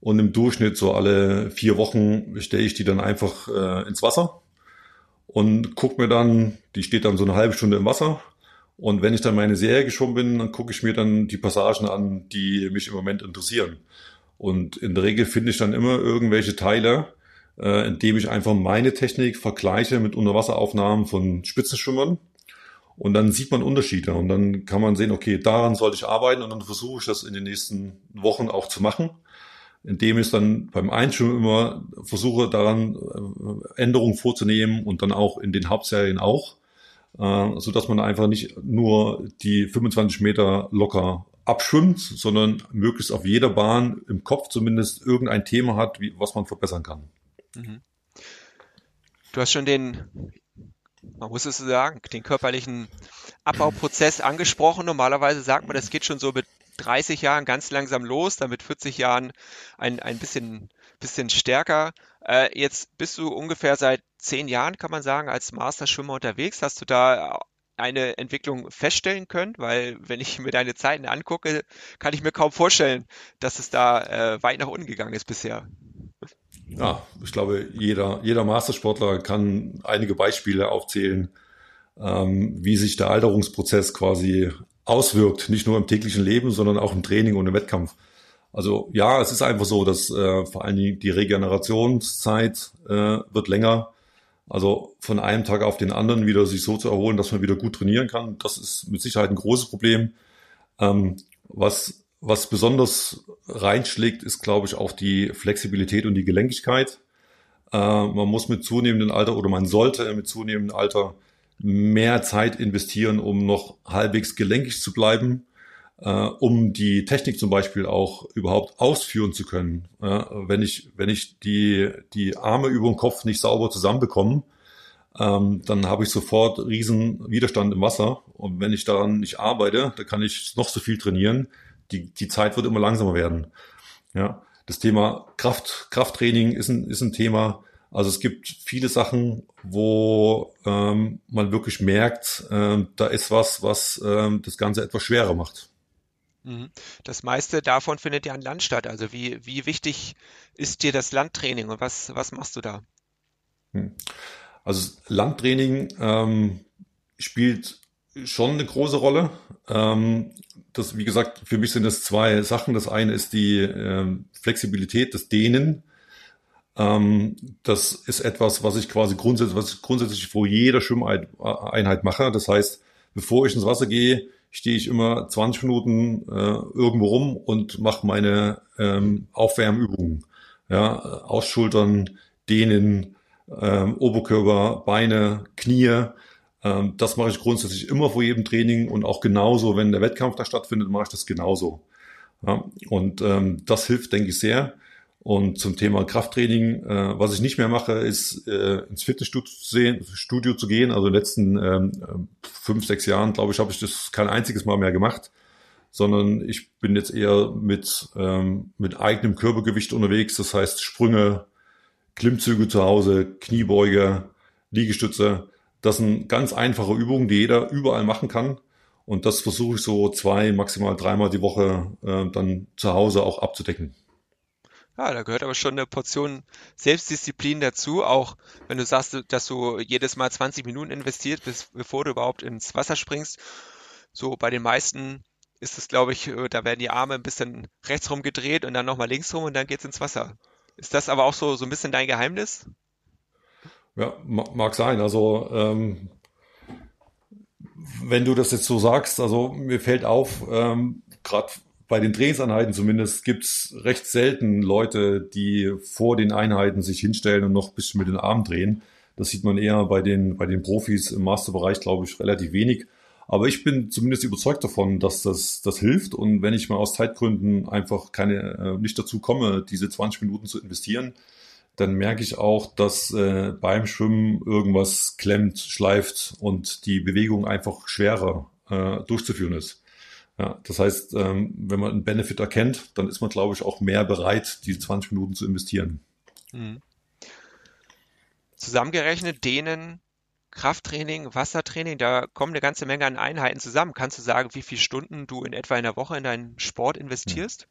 [SPEAKER 2] und im Durchschnitt so alle vier Wochen stelle ich die dann einfach äh, ins Wasser und guck mir dann, die steht dann so eine halbe Stunde im Wasser. Und wenn ich dann meine Serie geschwommen bin, dann gucke ich mir dann die Passagen an, die mich im Moment interessieren. Und in der Regel finde ich dann immer irgendwelche Teile, äh, indem ich einfach meine Technik vergleiche mit Unterwasseraufnahmen von Spitzenschwimmern und dann sieht man Unterschiede und dann kann man sehen, okay, daran sollte ich arbeiten und dann versuche ich das in den nächsten Wochen auch zu machen, indem ich dann beim Einschwimmen immer versuche, daran äh, Änderungen vorzunehmen und dann auch in den Hauptserien auch, äh, so dass man einfach nicht nur die 25 Meter locker abschwimmt, sondern möglichst auf jeder Bahn im Kopf zumindest irgendein Thema hat, was man verbessern kann. Mhm.
[SPEAKER 1] Du hast schon den man muss es so sagen, den körperlichen Abbauprozess angesprochen. Normalerweise sagt man, das geht schon so mit 30 Jahren ganz langsam los, dann mit 40 Jahren ein, ein bisschen, bisschen stärker. Äh, jetzt bist du ungefähr seit zehn Jahren, kann man sagen, als Masterschwimmer unterwegs. Hast du da eine Entwicklung feststellen können? Weil wenn ich mir deine Zeiten angucke, kann ich mir kaum vorstellen, dass es da äh, weit nach unten gegangen ist bisher.
[SPEAKER 2] Ja, ich glaube, jeder, jeder Mastersportler kann einige Beispiele aufzählen, ähm, wie sich der Alterungsprozess quasi auswirkt, nicht nur im täglichen Leben, sondern auch im Training und im Wettkampf. Also ja, es ist einfach so, dass äh, vor allen Dingen die Regenerationszeit äh, wird länger. Also von einem Tag auf den anderen wieder sich so zu erholen, dass man wieder gut trainieren kann, das ist mit Sicherheit ein großes Problem. Ähm, was, was besonders reinschlägt, ist, glaube ich, auch die Flexibilität und die Gelenkigkeit. Äh, man muss mit zunehmendem Alter oder man sollte mit zunehmendem Alter mehr Zeit investieren, um noch halbwegs gelenkig zu bleiben, äh, um die Technik zum Beispiel auch überhaupt ausführen zu können. Äh, wenn ich, wenn ich die, die Arme über den Kopf nicht sauber zusammenbekomme, ähm, dann habe ich sofort riesen Widerstand im Wasser. Und wenn ich daran nicht arbeite, dann kann ich noch so viel trainieren. Die, die Zeit wird immer langsamer werden. Ja, das Thema Kraft, Krafttraining ist ein, ist ein Thema, also es gibt viele Sachen, wo ähm, man wirklich merkt, ähm, da ist was, was ähm, das Ganze etwas schwerer macht.
[SPEAKER 1] Mhm. Das meiste davon findet ja an Land statt. Also wie, wie wichtig ist dir das Landtraining und was, was machst du da?
[SPEAKER 2] Hm. Also Landtraining ähm, spielt schon eine große Rolle. Ähm, das, wie gesagt, für mich sind das zwei Sachen. Das eine ist die ähm, Flexibilität, das Dehnen. Ähm, das ist etwas, was ich quasi grundsätzlich, was ich grundsätzlich vor jeder Schwimmeinheit mache. Das heißt, bevor ich ins Wasser gehe, stehe ich immer 20 Minuten äh, irgendwo rum und mache meine ähm, Aufwärmübungen. Ja, Ausschultern, Dehnen, ähm, Oberkörper, Beine, Knie. Ähm, das mache ich grundsätzlich immer vor jedem Training und auch genauso, wenn der Wettkampf da stattfindet, mache ich das genauso. Ja, und ähm, das hilft, denke ich, sehr. Und zum Thema Krafttraining, äh, was ich nicht mehr mache, ist äh, ins Fitnessstudio zu, sehen, Studio zu gehen. Also in den letzten ähm, fünf, sechs Jahren, glaube ich, habe ich das kein einziges Mal mehr gemacht, sondern ich bin jetzt eher mit, ähm, mit eigenem Körpergewicht unterwegs. Das heißt Sprünge, Klimmzüge zu Hause, Kniebeuge, Liegestütze. Das sind ganz einfache Übungen, die jeder überall machen kann. Und das versuche ich so zwei, maximal dreimal die Woche äh, dann zu Hause auch abzudecken.
[SPEAKER 1] Ja, da gehört aber schon eine Portion Selbstdisziplin dazu, auch wenn du sagst, dass du jedes Mal 20 Minuten investiert bist, bevor du überhaupt ins Wasser springst. So bei den meisten ist es, glaube ich, äh, da werden die Arme ein bisschen rechts rum gedreht und dann nochmal links rum und dann geht's ins Wasser. Ist das aber auch so, so ein bisschen dein Geheimnis?
[SPEAKER 2] Ja, mag sein. Also ähm, wenn du das jetzt so sagst, also mir fällt auf, ähm, gerade bei den Trainingseinheiten zumindest gibt's recht selten Leute, die vor den Einheiten sich hinstellen und noch ein bisschen mit den Armen drehen. Das sieht man eher bei den, bei den Profis im Masterbereich, glaube ich, relativ wenig. Aber ich bin zumindest überzeugt davon, dass das, das hilft. Und wenn ich mal aus Zeitgründen einfach keine, äh, nicht dazu komme, diese 20 Minuten zu investieren, dann merke ich auch, dass äh, beim Schwimmen irgendwas klemmt, schleift und die Bewegung einfach schwerer äh, durchzuführen ist. Ja, das heißt, ähm, wenn man einen Benefit erkennt, dann ist man, glaube ich, auch mehr bereit, diese 20 Minuten zu investieren. Mhm.
[SPEAKER 1] Zusammengerechnet denen Krafttraining, Wassertraining, da kommen eine ganze Menge an Einheiten zusammen. Kannst du sagen, wie viele Stunden du in etwa in der Woche in deinen Sport investierst?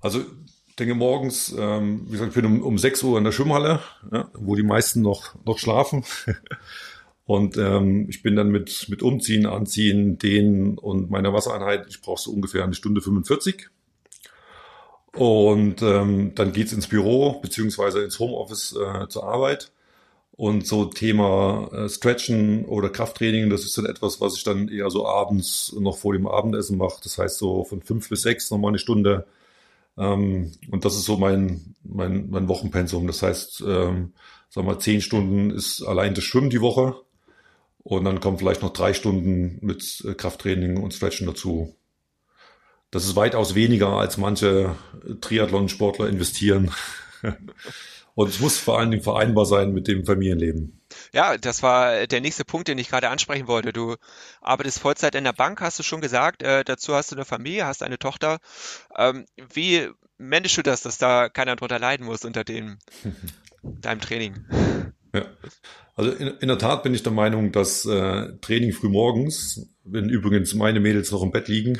[SPEAKER 2] Also denke morgens, ähm, wie gesagt, ich bin um, um 6 Uhr in der Schwimmhalle, ja, wo die meisten noch, noch schlafen. <laughs> Und ähm, ich bin dann mit, mit Umziehen, Anziehen, Dehnen und meiner Wassereinheit, ich brauche so ungefähr eine Stunde 45. Und ähm, dann geht's ins Büro beziehungsweise ins Homeoffice äh, zur Arbeit. Und so Thema äh, Stretchen oder Krafttraining, das ist dann etwas, was ich dann eher so abends noch vor dem Abendessen mache. Das heißt so von fünf bis sechs nochmal eine Stunde. Ähm, und das ist so mein, mein, mein Wochenpensum. Das heißt, ähm, sagen wir, zehn Stunden ist allein das Schwimmen die Woche. Und dann kommen vielleicht noch drei Stunden mit äh, Krafttraining und Stretchen dazu. Das ist weitaus weniger, als manche Triathlon-Sportler investieren. <laughs> und es muss vor allen Dingen vereinbar sein mit dem Familienleben.
[SPEAKER 1] Ja, das war der nächste Punkt, den ich gerade ansprechen wollte. Du arbeitest Vollzeit in der Bank, hast du schon gesagt. Äh, dazu hast du eine Familie, hast eine Tochter. Ähm, wie managst du das, dass da keiner drunter leiden muss unter dem, <laughs> deinem Training?
[SPEAKER 2] Ja. Also in, in, der Tat bin ich der Meinung, dass äh, Training früh morgens, wenn übrigens meine Mädels noch im Bett liegen,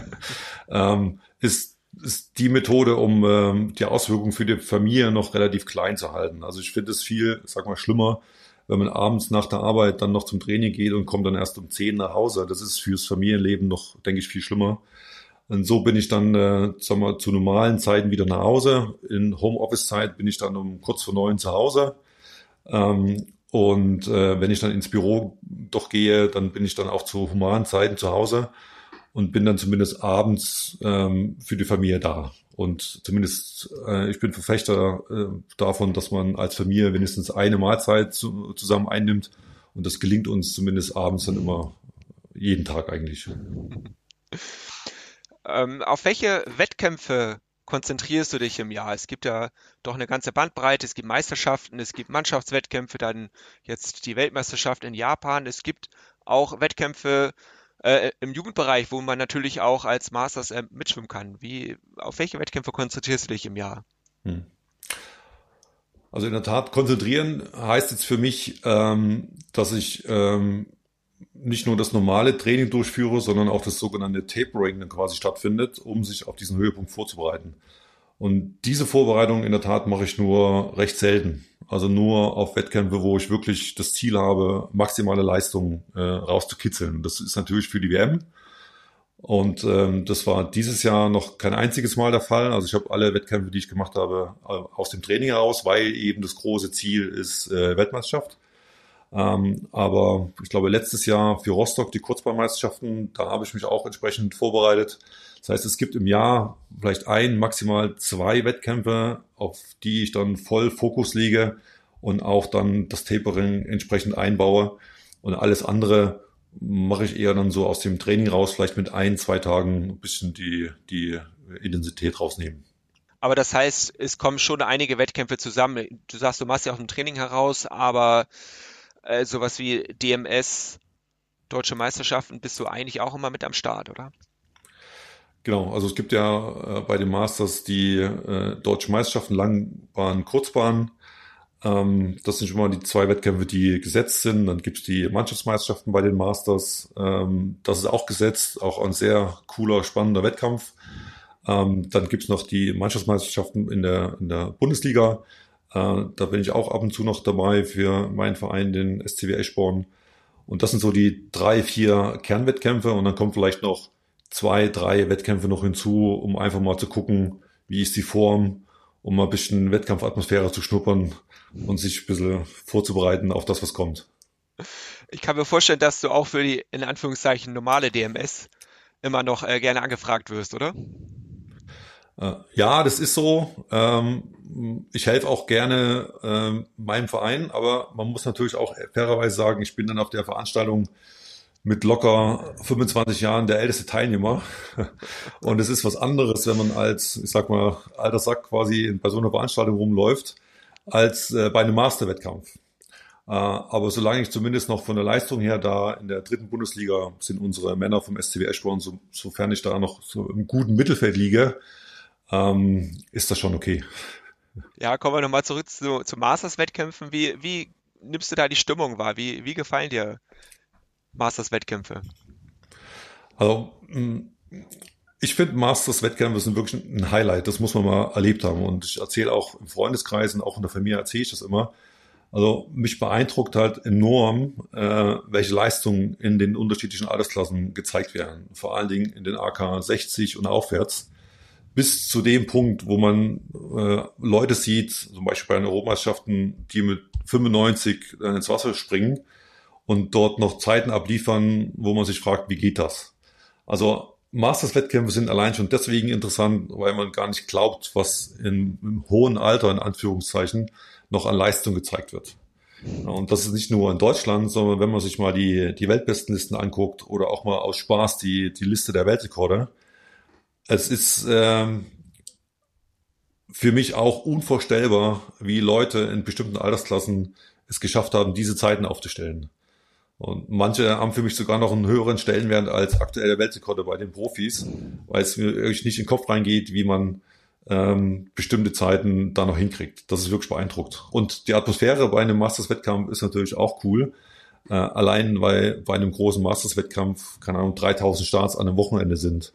[SPEAKER 2] <laughs> ähm, ist, ist die Methode, um ähm, die Auswirkungen für die Familie noch relativ klein zu halten. Also ich finde es viel, sag mal, schlimmer, wenn man abends nach der Arbeit dann noch zum Training geht und kommt dann erst um zehn nach Hause. Das ist fürs Familienleben noch, denke ich, viel schlimmer. Und so bin ich dann, äh, sagen wir, zu normalen Zeiten wieder nach Hause. In Homeoffice-Zeit bin ich dann um kurz vor neun zu Hause. Ähm, und äh, wenn ich dann ins Büro doch gehe, dann bin ich dann auch zu humanen Zeiten zu Hause und bin dann zumindest abends ähm, für die Familie da. Und zumindest, äh, ich bin Verfechter äh, davon, dass man als Familie wenigstens eine Mahlzeit zu, zusammen einnimmt. Und das gelingt uns zumindest abends dann immer jeden Tag eigentlich.
[SPEAKER 1] Ähm, auf welche Wettkämpfe konzentrierst du dich im Jahr? Es gibt ja doch eine ganze Bandbreite. Es gibt Meisterschaften, es gibt Mannschaftswettkämpfe, dann jetzt die Weltmeisterschaft in Japan. Es gibt auch Wettkämpfe äh, im Jugendbereich, wo man natürlich auch als Masters äh, mitschwimmen kann. Wie, auf welche Wettkämpfe konzentrierst du dich im Jahr? Hm.
[SPEAKER 2] Also in der Tat, konzentrieren heißt jetzt für mich, ähm, dass ich ähm, nicht nur das normale Training durchführe, sondern auch das sogenannte Tapering dann quasi stattfindet, um sich auf diesen Höhepunkt vorzubereiten. Und diese Vorbereitung in der Tat mache ich nur recht selten. Also nur auf Wettkämpfe, wo ich wirklich das Ziel habe, maximale Leistung äh, rauszukitzeln. Das ist natürlich für die WM. Und ähm, das war dieses Jahr noch kein einziges Mal der Fall. Also ich habe alle Wettkämpfe, die ich gemacht habe, äh, aus dem Training heraus, weil eben das große Ziel ist äh, Weltmeisterschaft. Ähm, aber ich glaube, letztes Jahr für Rostock die Kurzbahnmeisterschaften, da habe ich mich auch entsprechend vorbereitet. Das heißt, es gibt im Jahr vielleicht ein, maximal zwei Wettkämpfe, auf die ich dann voll Fokus lege und auch dann das Tapering entsprechend einbaue. Und alles andere mache ich eher dann so aus dem Training raus, vielleicht mit ein, zwei Tagen ein bisschen die, die Intensität rausnehmen.
[SPEAKER 1] Aber das heißt, es kommen schon einige Wettkämpfe zusammen. Du sagst, du machst ja auch ein Training heraus, aber äh, sowas wie DMS, Deutsche Meisterschaften, bist du eigentlich auch immer mit am Start, oder?
[SPEAKER 2] Genau, also es gibt ja äh, bei den Masters die äh, Deutsche Meisterschaften Langbahn, Kurzbahn. Ähm, das sind schon mal die zwei Wettkämpfe, die gesetzt sind. Dann gibt es die Mannschaftsmeisterschaften bei den Masters. Ähm, das ist auch gesetzt, auch ein sehr cooler, spannender Wettkampf. Ähm, dann gibt es noch die Mannschaftsmeisterschaften in der, in der Bundesliga. Äh, da bin ich auch ab und zu noch dabei für meinen Verein, den SCW Eschborn. Und das sind so die drei, vier Kernwettkämpfe und dann kommt vielleicht noch zwei, drei Wettkämpfe noch hinzu, um einfach mal zu gucken, wie ist die Form, um mal ein bisschen Wettkampfatmosphäre zu schnuppern und sich ein bisschen vorzubereiten auf das, was kommt.
[SPEAKER 1] Ich kann mir vorstellen, dass du auch für die in Anführungszeichen normale DMS immer noch äh, gerne angefragt wirst, oder?
[SPEAKER 2] Äh, ja, das ist so. Ähm, ich helfe auch gerne ähm, meinem Verein, aber man muss natürlich auch fairerweise sagen, ich bin dann auf der Veranstaltung mit locker 25 Jahren der älteste Teilnehmer. <laughs> Und es ist was anderes, wenn man als, ich sag mal, alter Sack quasi bei so einer Veranstaltung rumläuft, als äh, bei einem Masterwettkampf. Äh, aber solange ich zumindest noch von der Leistung her da in der dritten Bundesliga sind unsere Männer vom SCW Eschborn, so, sofern ich da noch so im guten Mittelfeld liege, ähm, ist das schon okay.
[SPEAKER 1] Ja, kommen wir nochmal zurück zu, zu Masters-Wettkämpfen. Wie, wie nimmst du da die Stimmung wahr? Wie, wie gefallen dir Masters-Wettkämpfe?
[SPEAKER 2] Also, ich finde Masters-Wettkämpfe sind wirklich ein Highlight. Das muss man mal erlebt haben. Und ich erzähle auch im Freundeskreis und auch in der Familie erzähle ich das immer. Also mich beeindruckt halt enorm, äh, welche Leistungen in den unterschiedlichen Altersklassen gezeigt werden. Vor allen Dingen in den AK 60 und aufwärts bis zu dem Punkt, wo man äh, Leute sieht, zum Beispiel bei den Europameisterschaften, die mit 95 ins Wasser springen und dort noch Zeiten abliefern, wo man sich fragt, wie geht das? Also Masters-Wettkämpfe sind allein schon deswegen interessant, weil man gar nicht glaubt, was in, im hohen Alter, in Anführungszeichen, noch an Leistung gezeigt wird. Und das ist nicht nur in Deutschland, sondern wenn man sich mal die, die Weltbestenlisten anguckt oder auch mal aus Spaß die, die Liste der Weltrekorde, es ist ähm, für mich auch unvorstellbar, wie Leute in bestimmten Altersklassen es geschafft haben, diese Zeiten aufzustellen. Und manche haben für mich sogar noch einen höheren Stellenwert als aktuelle Weltrekorde bei den Profis, weil es mir wirklich nicht in den Kopf reingeht, wie man ähm, bestimmte Zeiten da noch hinkriegt. Das ist wirklich beeindruckt. Und die Atmosphäre bei einem Masters-Wettkampf ist natürlich auch cool. Äh, allein weil bei einem großen Masters-Wettkampf, keine Ahnung, 3000 Starts an einem Wochenende sind.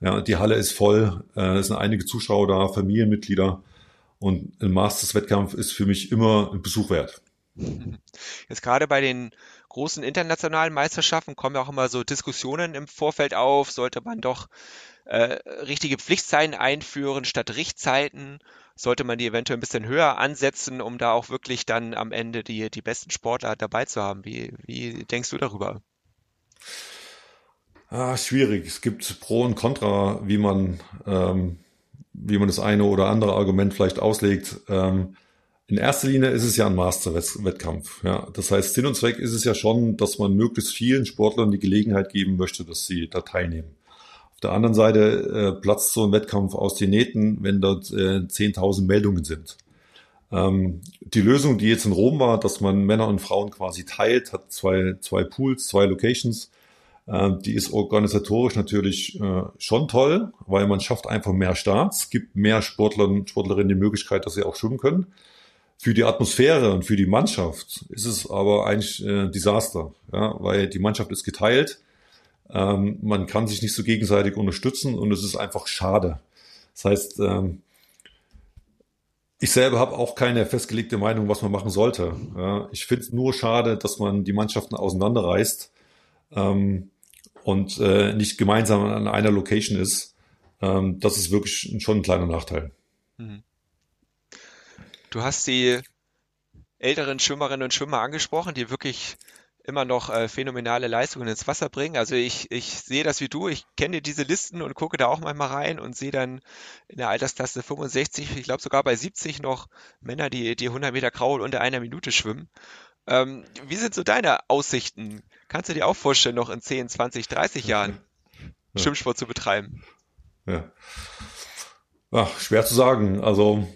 [SPEAKER 2] Ja, die Halle ist voll, äh, es sind einige Zuschauer da, Familienmitglieder. Und ein Masters-Wettkampf ist für mich immer ein Besuch wert.
[SPEAKER 1] Jetzt gerade bei den großen internationalen Meisterschaften kommen ja auch immer so Diskussionen im Vorfeld auf. Sollte man doch äh, richtige Pflichtzeiten einführen statt Richtzeiten? Sollte man die eventuell ein bisschen höher ansetzen, um da auch wirklich dann am Ende die, die besten Sportler dabei zu haben? Wie, wie denkst du darüber?
[SPEAKER 2] Ah, schwierig. Es gibt Pro und Contra, wie man, ähm, wie man das eine oder andere Argument vielleicht auslegt. Ähm, in erster Linie ist es ja ein Master-Wettkampf. Ja. Das heißt, Sinn und Zweck ist es ja schon, dass man möglichst vielen Sportlern die Gelegenheit geben möchte, dass sie da teilnehmen. Auf der anderen Seite äh, platzt so ein Wettkampf aus den Nähten, wenn dort äh, 10.000 Meldungen sind. Ähm, die Lösung, die jetzt in Rom war, dass man Männer und Frauen quasi teilt, hat zwei, zwei Pools, zwei Locations. Äh, die ist organisatorisch natürlich äh, schon toll, weil man schafft einfach mehr Starts, gibt mehr Sportlern und Sportlerinnen die Möglichkeit, dass sie auch schwimmen können. Für die Atmosphäre und für die Mannschaft ist es aber eigentlich äh, Desaster, ja, weil die Mannschaft ist geteilt. Ähm, man kann sich nicht so gegenseitig unterstützen und es ist einfach schade. Das heißt, ähm, ich selber habe auch keine festgelegte Meinung, was man machen sollte. Ja, ich finde es nur schade, dass man die Mannschaften auseinanderreißt ähm, und äh, nicht gemeinsam an einer Location ist. Ähm, das ist wirklich schon ein kleiner Nachteil. Mhm.
[SPEAKER 1] Du hast die älteren Schwimmerinnen und Schwimmer angesprochen, die wirklich immer noch äh, phänomenale Leistungen ins Wasser bringen. Also ich, ich sehe das wie du, ich kenne diese Listen und gucke da auch manchmal rein und sehe dann in der Altersklasse 65, ich glaube sogar bei 70 noch Männer, die die 100 Meter Kraul unter einer Minute schwimmen. Ähm, wie sind so deine Aussichten? Kannst du dir auch vorstellen, noch in 10, 20, 30 Jahren ja. Schwimmsport zu betreiben?
[SPEAKER 2] Ja. Ach, schwer zu sagen. Also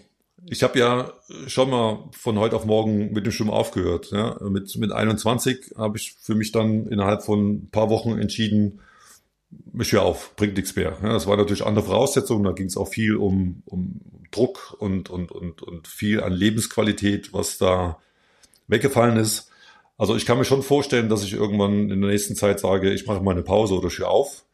[SPEAKER 2] ich habe ja schon mal von heute auf morgen mit dem Schwimmen aufgehört. Ja. Mit, mit 21 habe ich für mich dann innerhalb von ein paar Wochen entschieden, mich höre auf, bringt nichts mehr. Ja, das war natürlich andere Voraussetzungen, da ging es auch viel um, um Druck und, und, und, und viel an Lebensqualität, was da weggefallen ist. Also ich kann mir schon vorstellen, dass ich irgendwann in der nächsten Zeit sage, ich mache mal eine Pause oder ich höre auf.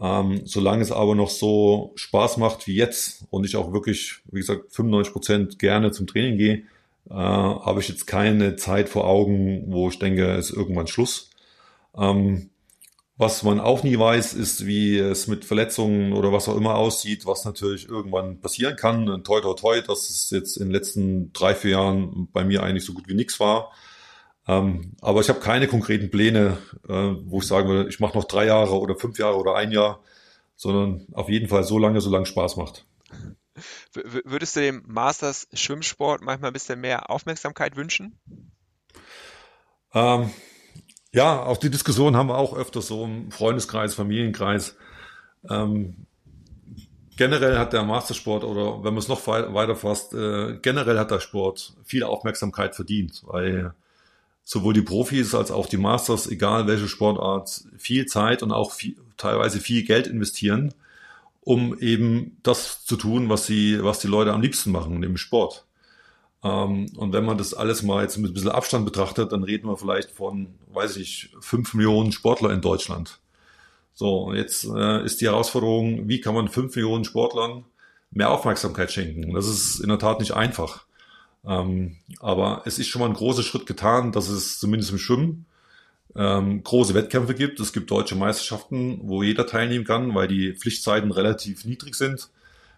[SPEAKER 2] Ähm, solange es aber noch so Spaß macht wie jetzt und ich auch wirklich, wie gesagt, 95 Prozent gerne zum Training gehe, äh, habe ich jetzt keine Zeit vor Augen, wo ich denke, es ist irgendwann Schluss. Ähm, was man auch nie weiß, ist, wie es mit Verletzungen oder was auch immer aussieht, was natürlich irgendwann passieren kann. Toi, toi, toi, dass es jetzt in den letzten drei, vier Jahren bei mir eigentlich so gut wie nichts war. Ähm, aber ich habe keine konkreten Pläne, äh, wo ich sagen würde, ich mache noch drei Jahre oder fünf Jahre oder ein Jahr, sondern auf jeden Fall so lange, solange Spaß macht.
[SPEAKER 1] Würdest du dem Masters Schwimmsport manchmal ein bisschen mehr Aufmerksamkeit wünschen?
[SPEAKER 2] Ähm, ja, auch die Diskussion haben wir auch öfters so im Freundeskreis, Familienkreis. Ähm, generell hat der Mastersport oder wenn man es noch weiter fasst, äh, generell hat der Sport viel Aufmerksamkeit verdient, weil sowohl die Profis als auch die Masters, egal welche Sportart, viel Zeit und auch viel, teilweise viel Geld investieren, um eben das zu tun, was sie, was die Leute am liebsten machen, nämlich Sport. Ähm, und wenn man das alles mal jetzt mit ein bisschen Abstand betrachtet, dann reden wir vielleicht von, weiß ich, fünf Millionen Sportler in Deutschland. So, jetzt äh, ist die Herausforderung, wie kann man fünf Millionen Sportlern mehr Aufmerksamkeit schenken? Das ist in der Tat nicht einfach. Ähm, aber es ist schon mal ein großer Schritt getan, dass es zumindest im Schwimmen ähm, große Wettkämpfe gibt. Es gibt deutsche Meisterschaften, wo jeder teilnehmen kann, weil die Pflichtzeiten relativ niedrig sind.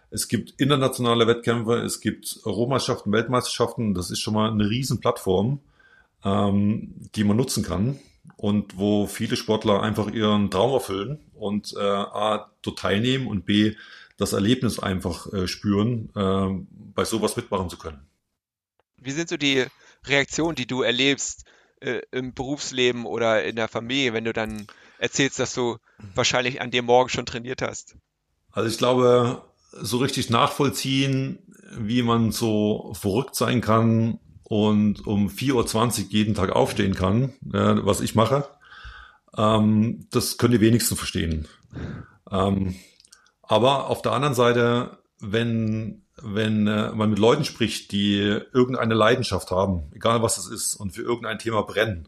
[SPEAKER 2] Es gibt internationale Wettkämpfe, es gibt Europameisterschaften, Weltmeisterschaften. Das ist schon mal eine riesen Plattform, ähm, die man nutzen kann und wo viele Sportler einfach ihren Traum erfüllen und äh, A, dort teilnehmen und B, das Erlebnis einfach äh, spüren, äh, bei sowas mitmachen zu können.
[SPEAKER 1] Wie sind so die Reaktionen, die du erlebst äh, im Berufsleben oder in der Familie, wenn du dann erzählst, dass du wahrscheinlich an dem Morgen schon trainiert hast?
[SPEAKER 2] Also ich glaube, so richtig nachvollziehen, wie man so verrückt sein kann und um 4.20 Uhr jeden Tag aufstehen kann, äh, was ich mache, ähm, das können die wenigsten verstehen. Ähm, aber auf der anderen Seite wenn, wenn äh, man mit Leuten spricht, die irgendeine Leidenschaft haben, egal was es ist, und für irgendein Thema brennen,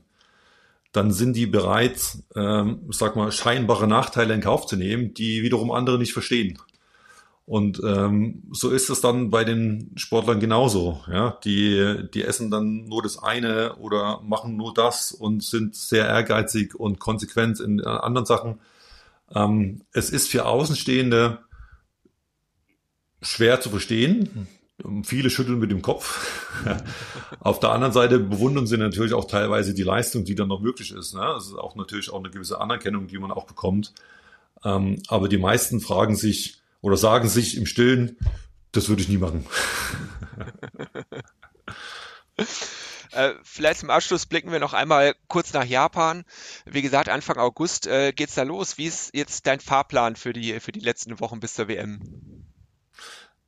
[SPEAKER 2] dann sind die bereit, ähm, sag mal, scheinbare Nachteile in Kauf zu nehmen, die wiederum andere nicht verstehen. Und ähm, so ist es dann bei den Sportlern genauso. Ja, die die essen dann nur das eine oder machen nur das und sind sehr ehrgeizig und konsequent in anderen Sachen. Ähm, es ist für Außenstehende schwer zu verstehen. Viele schütteln mit dem Kopf. <laughs> Auf der anderen Seite bewundern sie natürlich auch teilweise die Leistung, die dann noch möglich ist. Ne? Das ist auch natürlich auch eine gewisse Anerkennung, die man auch bekommt. Ähm, aber die meisten fragen sich oder sagen sich im Stillen, das würde ich nie machen. <laughs>
[SPEAKER 1] Äh, vielleicht zum Abschluss blicken wir noch einmal kurz nach Japan. Wie gesagt, Anfang August äh, geht's da los. Wie ist jetzt dein Fahrplan für die, für die letzten Wochen bis zur WM?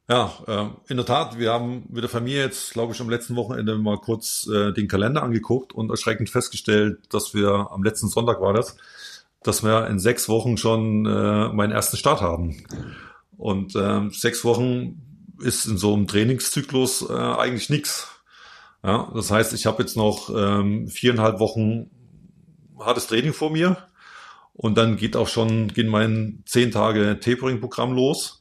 [SPEAKER 2] Ja, äh, in der Tat, wir haben mit der Familie jetzt, glaube ich, am letzten Wochenende mal kurz äh, den Kalender angeguckt und erschreckend festgestellt, dass wir am letzten Sonntag war das, dass wir in sechs Wochen schon äh, meinen ersten Start haben. Und äh, sechs Wochen ist in so einem Trainingszyklus äh, eigentlich nichts. Ja, das heißt, ich habe jetzt noch ähm, viereinhalb Wochen hartes Training vor mir und dann geht auch schon gehen mein zehn Tage Tapering-Programm los.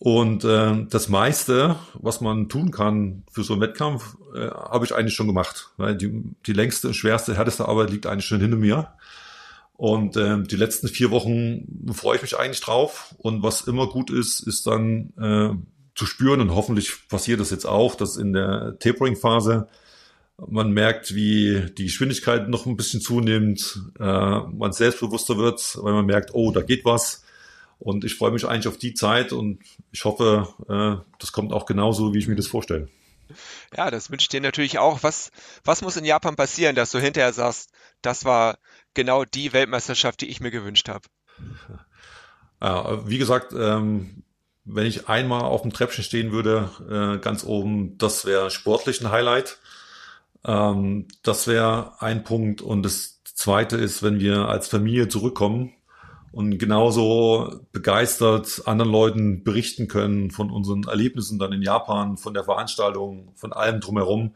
[SPEAKER 2] Und äh, das meiste, was man tun kann für so einen Wettkampf, äh, habe ich eigentlich schon gemacht. Weil die, die längste, schwerste, härteste Arbeit liegt eigentlich schon hinter mir. Und äh, die letzten vier Wochen freue ich mich eigentlich drauf. Und was immer gut ist, ist dann äh, zu spüren, und hoffentlich passiert das jetzt auch, dass in der Tapering-Phase man merkt, wie die Geschwindigkeit noch ein bisschen zunimmt, äh, man selbstbewusster wird, weil man merkt, oh, da geht was und ich freue mich eigentlich auf die Zeit und ich hoffe, äh, das kommt auch genauso, wie ich mir das vorstelle.
[SPEAKER 1] Ja, das wünsche ich dir natürlich auch. Was, was muss in Japan passieren, dass du hinterher sagst, das war genau die Weltmeisterschaft, die ich mir gewünscht habe? <laughs>
[SPEAKER 2] Ja, wie gesagt, ähm, wenn ich einmal auf dem Treppchen stehen würde, äh, ganz oben, das wäre sportlich ein Highlight. Ähm, das wäre ein Punkt. Und das zweite ist, wenn wir als Familie zurückkommen und genauso begeistert anderen Leuten berichten können von unseren Erlebnissen dann in Japan, von der Veranstaltung, von allem drumherum,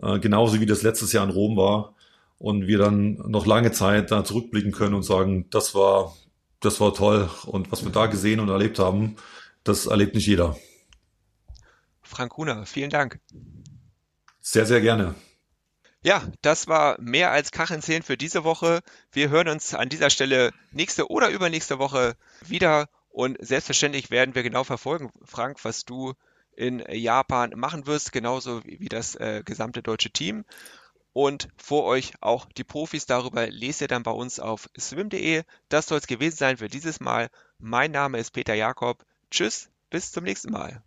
[SPEAKER 2] äh, genauso wie das letztes Jahr in Rom war. Und wir dann noch lange Zeit da zurückblicken können und sagen, das war, das war toll. Und was wir da gesehen und erlebt haben, das erlebt nicht jeder.
[SPEAKER 1] Frank Kuhner, vielen Dank.
[SPEAKER 2] Sehr, sehr gerne.
[SPEAKER 1] Ja, das war mehr als Kacheln für diese Woche. Wir hören uns an dieser Stelle nächste oder übernächste Woche wieder und selbstverständlich werden wir genau verfolgen, Frank, was du in Japan machen wirst, genauso wie das äh, gesamte deutsche Team. Und vor euch auch die Profis. Darüber lest ihr dann bei uns auf swim.de. Das soll es gewesen sein für dieses Mal. Mein Name ist Peter Jakob. Tschüss, bis zum nächsten Mal.